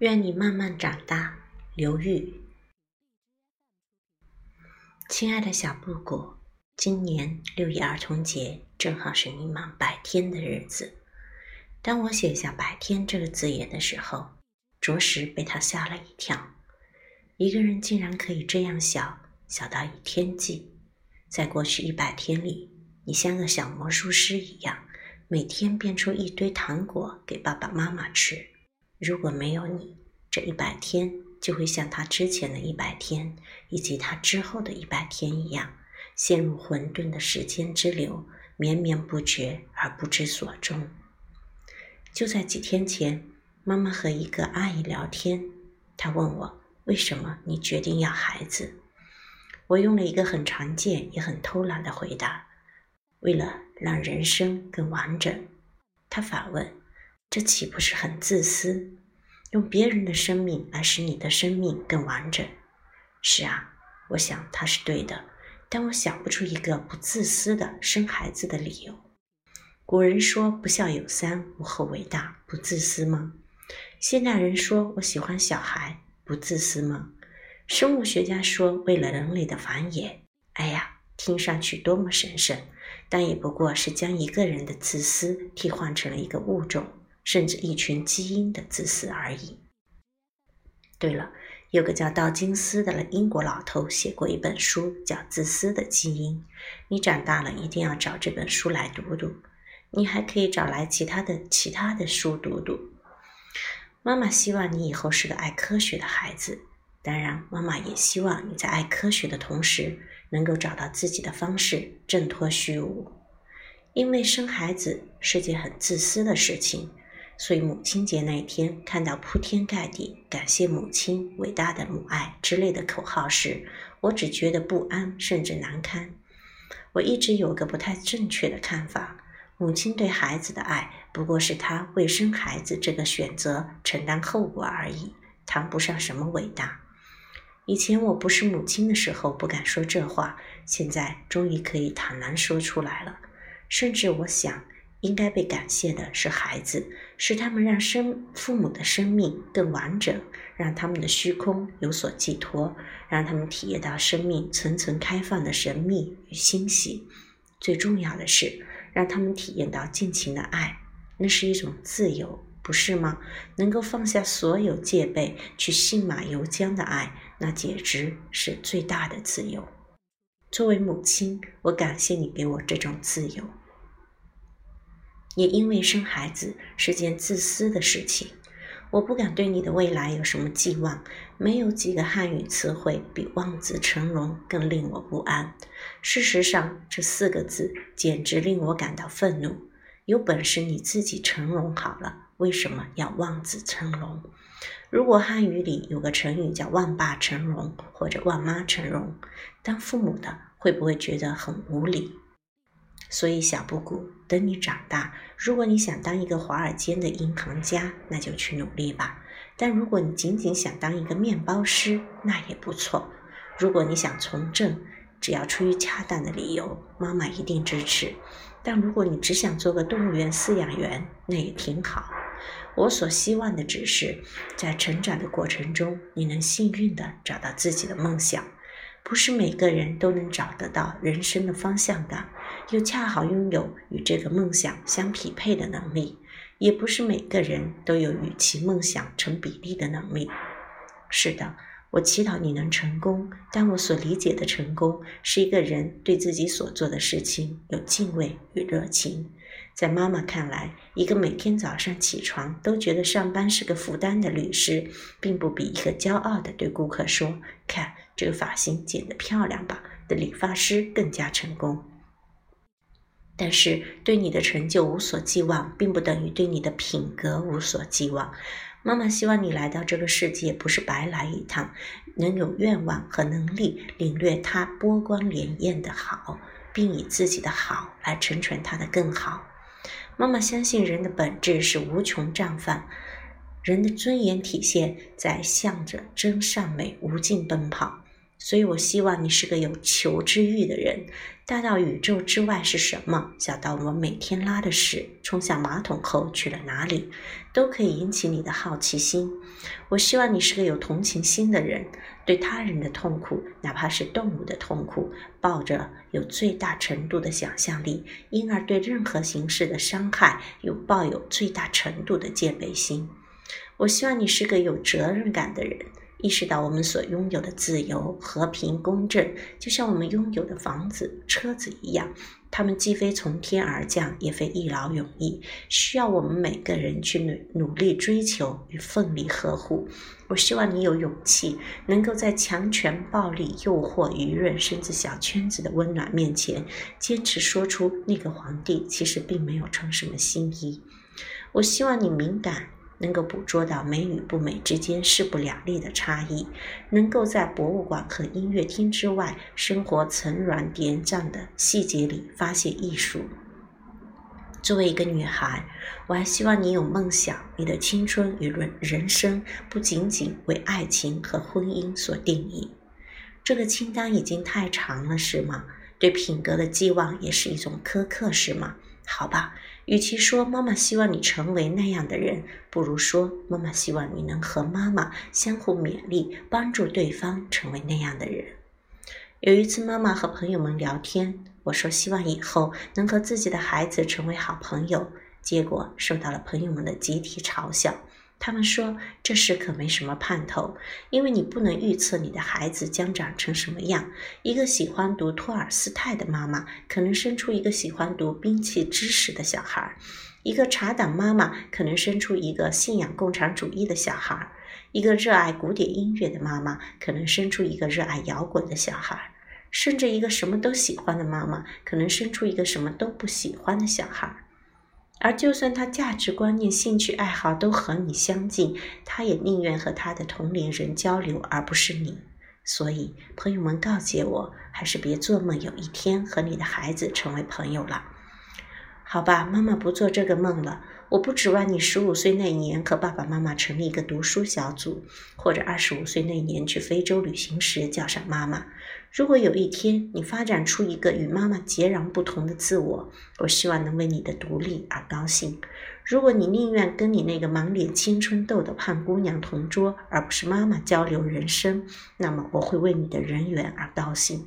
愿你慢慢长大，刘玉。亲爱的小布谷，今年六一儿童节正好是你满百天的日子。当我写下“百天”这个字眼的时候，着实被他吓了一跳。一个人竟然可以这样小，小到以天计。在过去一百天里，你像个小魔术师一样，每天变出一堆糖果给爸爸妈妈吃。如果没有你，这一百天就会像他之前的一百天，以及他之后的一百天一样，陷入混沌的时间之流，绵绵不绝而不知所终。就在几天前，妈妈和一个阿姨聊天，她问我为什么你决定要孩子。我用了一个很常见也很偷懒的回答：为了让人生更完整。她反问。这岂不是很自私？用别人的生命来使你的生命更完整。是啊，我想他是对的，但我想不出一个不自私的生孩子的理由。古人说“不孝有三，无后为大”，不自私吗？现代人说“我喜欢小孩”，不自私吗？生物学家说“为了人类的繁衍”，哎呀，听上去多么神圣，但也不过是将一个人的自私替换成了一个物种。甚至一群基因的自私而已。对了，有个叫道金斯的英国老头写过一本书，叫《自私的基因》。你长大了一定要找这本书来读读。你还可以找来其他的其他的书读读。妈妈希望你以后是个爱科学的孩子，当然，妈妈也希望你在爱科学的同时，能够找到自己的方式，挣脱虚无。因为生孩子是件很自私的事情。所以母亲节那一天，看到铺天盖地“感谢母亲，伟大的母爱”之类的口号时，我只觉得不安，甚至难堪。我一直有个不太正确的看法：母亲对孩子的爱，不过是她为生孩子这个选择承担后果而已，谈不上什么伟大。以前我不是母亲的时候不敢说这话，现在终于可以坦然说出来了。甚至我想。应该被感谢的是孩子，是他们让生父母的生命更完整，让他们的虚空有所寄托，让他们体验到生命层层开放的神秘与欣喜。最重要的是，让他们体验到尽情的爱，那是一种自由，不是吗？能够放下所有戒备，去信马由缰的爱，那简直是最大的自由。作为母亲，我感谢你给我这种自由。也因为生孩子是件自私的事情，我不敢对你的未来有什么寄望。没有几个汉语词汇比“望子成龙”更令我不安。事实上，这四个字简直令我感到愤怒。有本事你自己成龙好了，为什么要望子成龙？如果汉语里有个成语叫“望爸成龙”或者“望妈成龙”，当父母的会不会觉得很无理？所以，小布谷，等你长大，如果你想当一个华尔街的银行家，那就去努力吧。但如果你仅仅想当一个面包师，那也不错。如果你想从政，只要出于恰当的理由，妈妈一定支持。但如果你只想做个动物园饲养员，那也挺好。我所希望的只是，在成长的过程中，你能幸运地找到自己的梦想。不是每个人都能找得到人生的方向感，又恰好拥有与这个梦想相匹配的能力；也不是每个人都有与其梦想成比例的能力。是的，我祈祷你能成功，但我所理解的成功，是一个人对自己所做的事情有敬畏与热情。在妈妈看来，一个每天早上起床都觉得上班是个负担的律师，并不比一个骄傲的对顾客说“看这个发型剪得漂亮吧”的理发师更加成功。但是，对你的成就无所寄望，并不等于对你的品格无所寄望。妈妈希望你来到这个世界不是白来一趟，能有愿望和能力领略它波光潋滟的好，并以自己的好来成全它的更好。妈妈相信人的本质是无穷绽放，人的尊严体现在向着真善美无尽奔跑。所以我希望你是个有求知欲的人。大到宇宙之外是什么，小到我们每天拉的屎冲向马桶后去了哪里，都可以引起你的好奇心。我希望你是个有同情心的人，对他人的痛苦，哪怕是动物的痛苦，抱着有最大程度的想象力，因而对任何形式的伤害有抱有最大程度的戒备心。我希望你是个有责任感的人。意识到我们所拥有的自由、和平、公正，就像我们拥有的房子、车子一样，它们既非从天而降，也非一劳永逸，需要我们每个人去努努力追求与奋力呵护。我希望你有勇气，能够在强权、暴力、诱惑、舆论，甚至小圈子的温暖面前，坚持说出那个皇帝其实并没有穿什么新衣。我希望你敏感。能够捕捉到美与不美之间势不两立的差异，能够在博物馆和音乐厅之外，生活层峦叠嶂的细节里发现艺术。作为一个女孩，我还希望你有梦想，你的青春与人人生不仅仅为爱情和婚姻所定义。这个清单已经太长了，是吗？对品格的寄望也是一种苛刻，是吗？好吧。与其说妈妈希望你成为那样的人，不如说妈妈希望你能和妈妈相互勉励，帮助对方成为那样的人。有一次，妈妈和朋友们聊天，我说希望以后能和自己的孩子成为好朋友，结果受到了朋友们的集体嘲笑。他们说这事可没什么盼头，因为你不能预测你的孩子将长成什么样。一个喜欢读托尔斯泰的妈妈，可能生出一个喜欢读兵器知识的小孩；一个茶党妈妈，可能生出一个信仰共产主义的小孩；一个热爱古典音乐的妈妈，可能生出一个热爱摇滚的小孩；甚至一个什么都喜欢的妈妈，可能生出一个什么都不喜欢的小孩。而就算他价值观念、兴趣爱好都和你相近，他也宁愿和他的同龄人交流，而不是你。所以，朋友们告诫我，还是别做梦有一天和你的孩子成为朋友了。好吧，妈妈不做这个梦了。我不指望你十五岁那年和爸爸妈妈成立一个读书小组，或者二十五岁那年去非洲旅行时叫上妈妈。如果有一天你发展出一个与妈妈截然不同的自我，我希望能为你的独立而高兴。如果你宁愿跟你那个满脸青春痘的胖姑娘同桌，而不是妈妈交流人生，那么我会为你的人缘而高兴。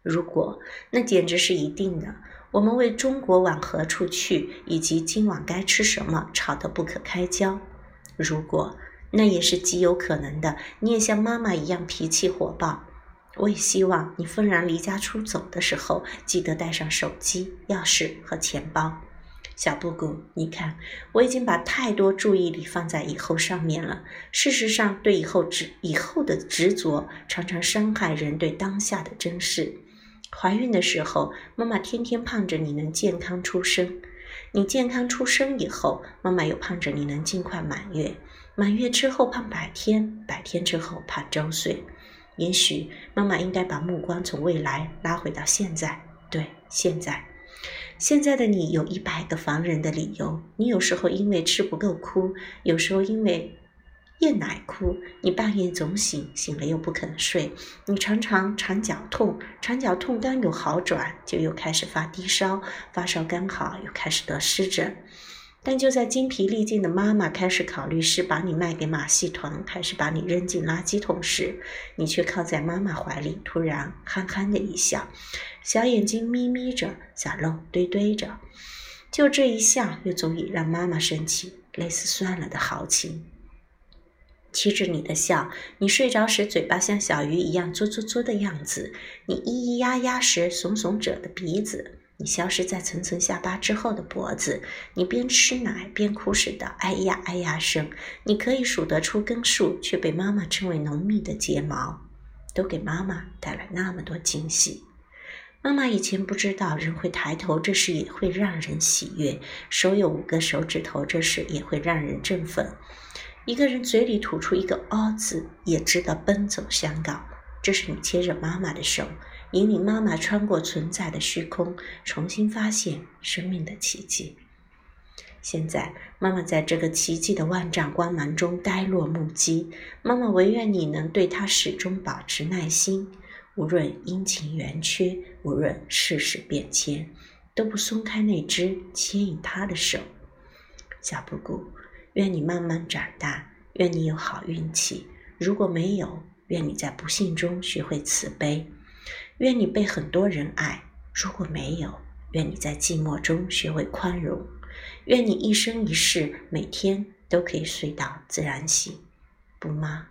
如果那简直是一定的。我们为中国往何处去，以及今晚该吃什么吵得不可开交。如果那也是极有可能的，你也像妈妈一样脾气火爆。我也希望你愤然离家出走的时候，记得带上手机、钥匙和钱包。小布谷，你看，我已经把太多注意力放在以后上面了。事实上，对以后执以后的执着，常常伤害人对当下的珍视。怀孕的时候，妈妈天天盼着你能健康出生。你健康出生以后，妈妈又盼着你能尽快满月。满月之后盼百天，百天之后盼周岁。也许妈妈应该把目光从未来拉回到现在。对，现在，现在的你有一百个防人的理由。你有时候因为吃不够哭，有时候因为。夜奶哭，你半夜总醒，醒了又不肯睡。你常常肠绞痛，肠绞痛刚有好转，就又开始发低烧，发烧刚好又开始得湿疹。但就在精疲力尽的妈妈开始考虑是把你卖给马戏团，还是把你扔进垃圾桶时，你却靠在妈妈怀里，突然憨憨的一笑，小眼睛眯眯着，小肉堆堆着。就这一笑，又足以让妈妈生气，类似算了的豪情。贴着你的笑，你睡着时嘴巴像小鱼一样嘬嘬嘬的样子，你咿咿呀呀时耸耸着的鼻子，你消失在层层下巴之后的脖子，你边吃奶边哭时的哎呀哎呀声，你可以数得出根数，却被妈妈称为浓密的睫毛，都给妈妈带来那么多惊喜。妈妈以前不知道人会抬头，这事也会让人喜悦；手有五个手指头，这事也会让人振奋。一个人嘴里吐出一个“哦”字，也值得奔走相告。这是你牵着妈妈的手，引领妈妈穿过存在的虚空，重新发现生命的奇迹。现在，妈妈在这个奇迹的万丈光芒中呆若木鸡。妈妈唯愿你能对她始终保持耐心，无论阴晴圆缺，无论世事变迁，都不松开那只牵引她的手。小布谷，愿你慢慢长大，愿你有好运气。如果没有，愿你在不幸中学会慈悲；愿你被很多人爱。如果没有，愿你在寂寞中学会宽容。愿你一生一世，每天都可以睡到自然醒，不吗？